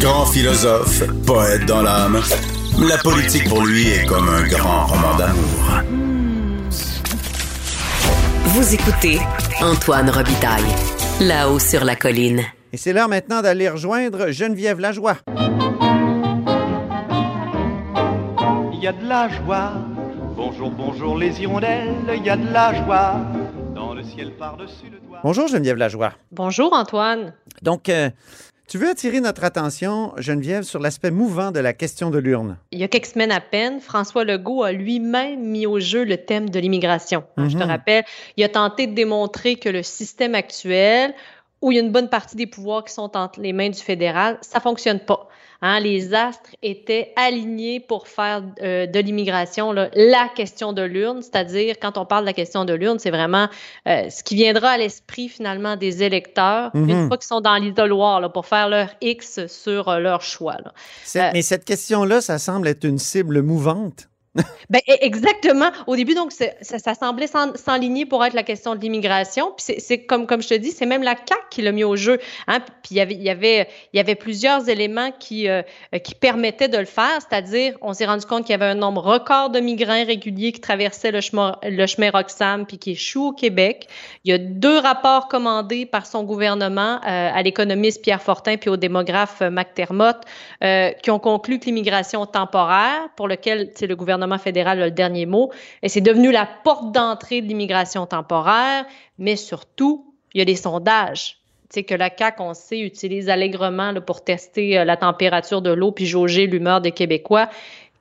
Grand philosophe, poète dans l'âme, la politique pour lui est comme un grand roman d'amour. Vous écoutez Antoine Robitaille, là-haut sur la colline. Et c'est l'heure maintenant d'aller rejoindre Geneviève Lajoie. Il y a de la joie. Bonjour, bonjour les hirondelles, il y a de la joie. Dans le ciel par-dessus le toit. Bonjour Geneviève Lajoie. Bonjour Antoine. Donc, euh, tu veux attirer notre attention, Geneviève, sur l'aspect mouvant de la question de l'urne. Il y a quelques semaines à peine, François Legault a lui-même mis au jeu le thème de l'immigration. Hein, Je te Mhm. rappelle, il a tenté de démontrer que le système actuel, où il y a une bonne partie des pouvoirs qui sont entre les mains du fédéral, ça fonctionne pas. Hein, les astres étaient alignés pour faire euh, de l'immigration la question de l'urne, c'est-à-dire quand on parle de la question de l'urne, c'est vraiment euh, ce qui viendra à l'esprit finalement des électeurs Mhm. une fois qu'ils sont dans l'isoloir pour faire leur X sur euh, leur choix. là. Mais cette question-là, ça semble être une cible mouvante. Ben, e- exactement. Au début, donc, ça, semblait s'en- s'enligner pour être la question de l'immigration. Puis c'est- comme, je te dis, c'est même la CAQ qui l'a mis au jeu. Hein? Puis il y avait, plusieurs éléments qui, euh, qui permettaient de le faire. C'est-à-dire, on s'est rendu compte qu'il y avait un nombre record de migrants réguliers qui traversaient le chemin, le chemin Roxham puis qui échouent au Québec. Il y a deux rapports commandés par son gouvernement euh, à l'économiste Pierre Fortin puis au démographe euh, McDermott euh, qui ont conclu que l'immigration temporaire, pour lequel le gouvernement fédéral a le dernier mot, et c'est devenu la porte d'entrée de l'immigration temporaire, mais surtout, il y a des sondages. Tu sais, que la CAQ, on sait, utilise allègrement pour tester euh, la température de l'eau puis jauger l'humeur des Québécois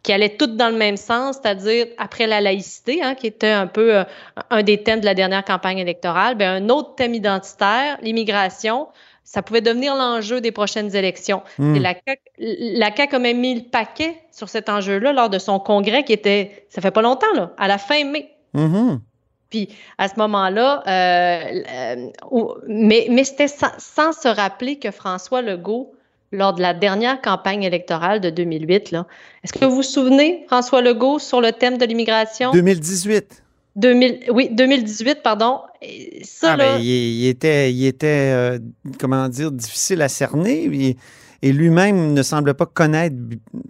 qui allaient toutes dans le même sens, c'est-à-dire après la laïcité, hein, qui était un peu euh, un des thèmes de la dernière campagne électorale, ben, un autre thème identitaire, l'immigration, ça pouvait devenir l'enjeu des prochaines élections. Hmm. Et la CAQ, la CAQ a même mis le paquet sur cet enjeu-là lors de son congrès qui était, ça fait pas longtemps, là, à la fin mai. Mhm. Puis à ce moment-là, euh, euh, mais, mais c'était sans, sans se rappeler que François Legault, lors de la dernière campagne électorale de 2008, là, est-ce que vous vous souvenez, François Legault, sur le thème de l'immigration? 2018. 2000, oui, 2018, pardon. Ça, Ah, là, ben, il, il était, il était euh, comment dire, difficile à cerner et, et lui-même ne semble pas connaître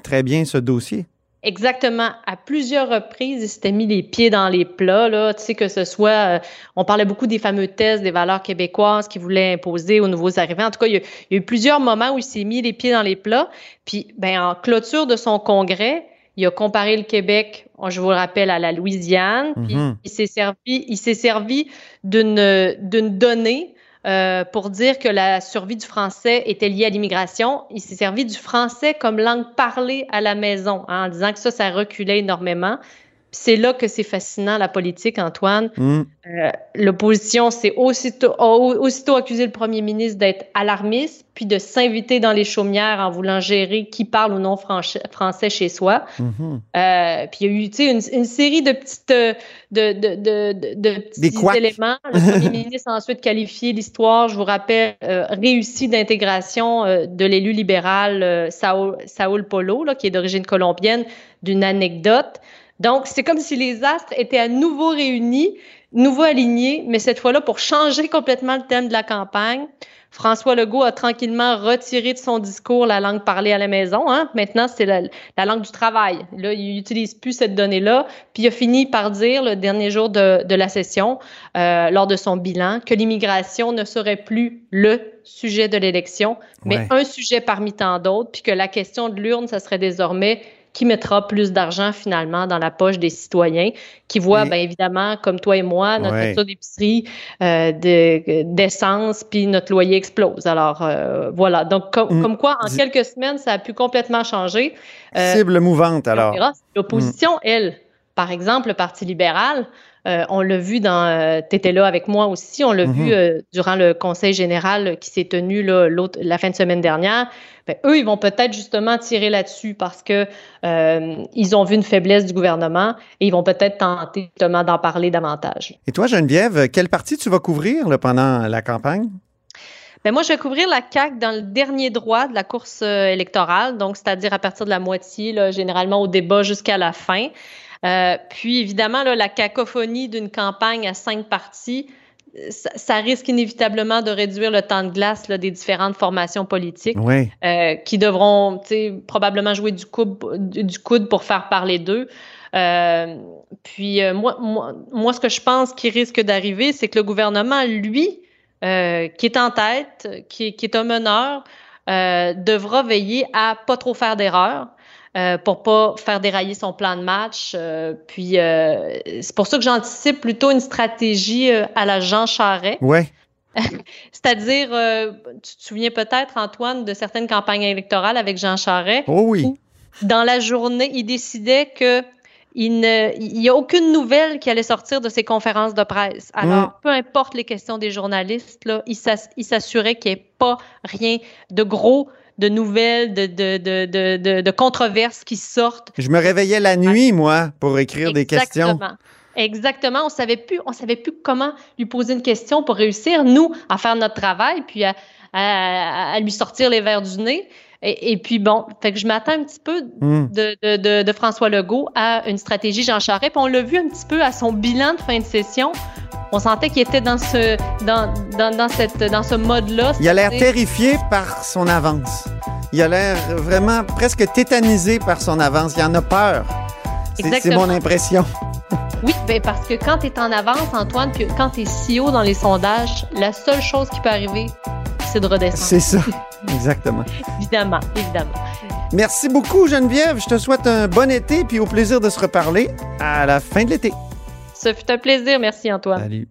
très bien ce dossier. Exactement. À plusieurs reprises, il s'était mis les pieds dans les plats, là. Tu sais, que ce soit, euh, on parlait beaucoup des fameux tests des valeurs québécoises qu'il voulait imposer aux nouveaux arrivants. En tout cas, il y, a, il y a eu plusieurs moments où il s'est mis les pieds dans les plats. Puis, ben, en clôture de son congrès, il a comparé le Québec, je vous le rappelle, à la Louisiane. Puis, Mhm. il s'est servi, il s'est servi d'une, d'une donnée euh, pour dire que la survie du français était liée à l'immigration. Il s'est servi du français comme langue parlée à la maison, hein, en disant que ça, ça reculait énormément. C'est là que c'est fascinant, la politique, Antoine. Hmm. Euh, L'opposition s'est aussitôt, aussitôt accusé le premier ministre d'être alarmiste, puis de s'inviter dans les chaumières en voulant gérer qui parle ou non français chez soi. Mhm. Euh, puis il y a eu une, une série de petites euh, de, de, de, de, de petits éléments. Le premier ministre a ensuite qualifié l'histoire, je vous rappelle, euh, réussie d'intégration de l'élu libéral Saul, Saul Polo, là, qui est d'origine colombienne, d'une anecdote. Donc, c'est comme si les astres étaient à nouveau réunis, nouveau alignés, mais cette fois-là pour changer complètement le thème de la campagne. François Legault a tranquillement retiré de son discours la langue parlée à la maison. Hein. Maintenant, c'est la, la langue du travail. Là, il n'utilise plus cette donnée-là. Puis il a fini par dire, le dernier jour de, de la session, euh, lors de son bilan, que l'immigration ne serait plus le sujet de l'élection, mais Ouais. un sujet parmi tant d'autres, puis que la question de l'urne, ça serait désormais qui mettra plus d'argent finalement dans la poche des citoyens, qui voient, bien évidemment, comme toi et moi, notre Ouais. facture d'épicerie, euh, de- d'essence, puis notre loyer explose. Alors euh, voilà, donc com- Mm. comme quoi, en quelques semaines, ça a pu complètement changer. Euh, Cible mouvante, alors. verra. L'opposition, elle, par exemple, le Parti libéral, euh, on l'a vu dans. tu étais là avec moi aussi, on l'a Mhm. vu euh, durant le conseil général qui s'est tenu là, la fin de semaine dernière. Ben, eux, ils vont peut-être justement tirer là-dessus parce que euh, ils ont vu une faiblesse du gouvernement et ils vont peut-être tenter justement d'en parler davantage. Et toi, Geneviève, quelle partie tu vas couvrir là, pendant la campagne? Ben moi, je vais couvrir la CAQ dans le dernier droit de la course euh, électorale, donc c'est-à-dire à partir de la moitié, là, généralement au débat jusqu'à la fin. Euh, puis évidemment, là, la cacophonie d'une campagne à cinq partis, ça, ça, risque inévitablement de réduire le temps de glace là, des différentes formations politiques oui. euh, qui devront probablement jouer du coude, du coude pour faire parler d'eux. Euh, puis euh, moi, moi, moi, ce que je pense qui risque d'arriver, c'est que le gouvernement, lui, euh, qui est en tête, qui, qui est un meneur, euh, devra veiller à pas trop faire d'erreurs. Euh, pour pas faire dérailler son plan de match. Euh, puis c'est pour ça que j'anticipe plutôt une stratégie à la Jean Charret. Ouais. C'est-à-dire, tu te souviens peut-être, Antoine, de certaines campagnes électorales avec Jean Charret. Oh oui. Dans la journée, il décidait que il n'y a aucune nouvelle qui allait sortir de ses conférences de presse. Alors, Mm. peu importe les questions des journalistes, là, il s'ass- il s'assurait qu'il n'y ait pas rien de gros, de nouvelles, de, de, de, de, controverses qui sortent. Je me réveillais la nuit, moi, pour écrire des questions. Exactement. Exactement. On savait plus, on savait plus comment lui poser une question pour réussir, nous, à faire notre travail, puis à, à- à lui sortir les verres du nez. Et, et puis bon, fait que je m'attends un petit peu Hmm. de, de, de, de François Legault à une stratégie Jean Charest. Puis on l'a vu un petit peu à son bilan de fin de session. On sentait qu'il était dans ce, dans, dans, dans cette, dans ce mode-là. Il a l'air terrifié par son avance. Il a l'air vraiment presque tétanisé par son avance. Il en a peur. C'est- mon impression. Oui, ben parce que quand tu es en avance, Antoine, puis quand tu es si haut dans les sondages, la seule chose qui peut arriver, c'est de redescendre. C'est ça. Exactement. Évidemment, évidemment. Merci beaucoup, Geneviève. Je te souhaite un bon été puis au plaisir de se reparler à la fin de l'été. Ce fut un plaisir. Merci, Antoine. Salut.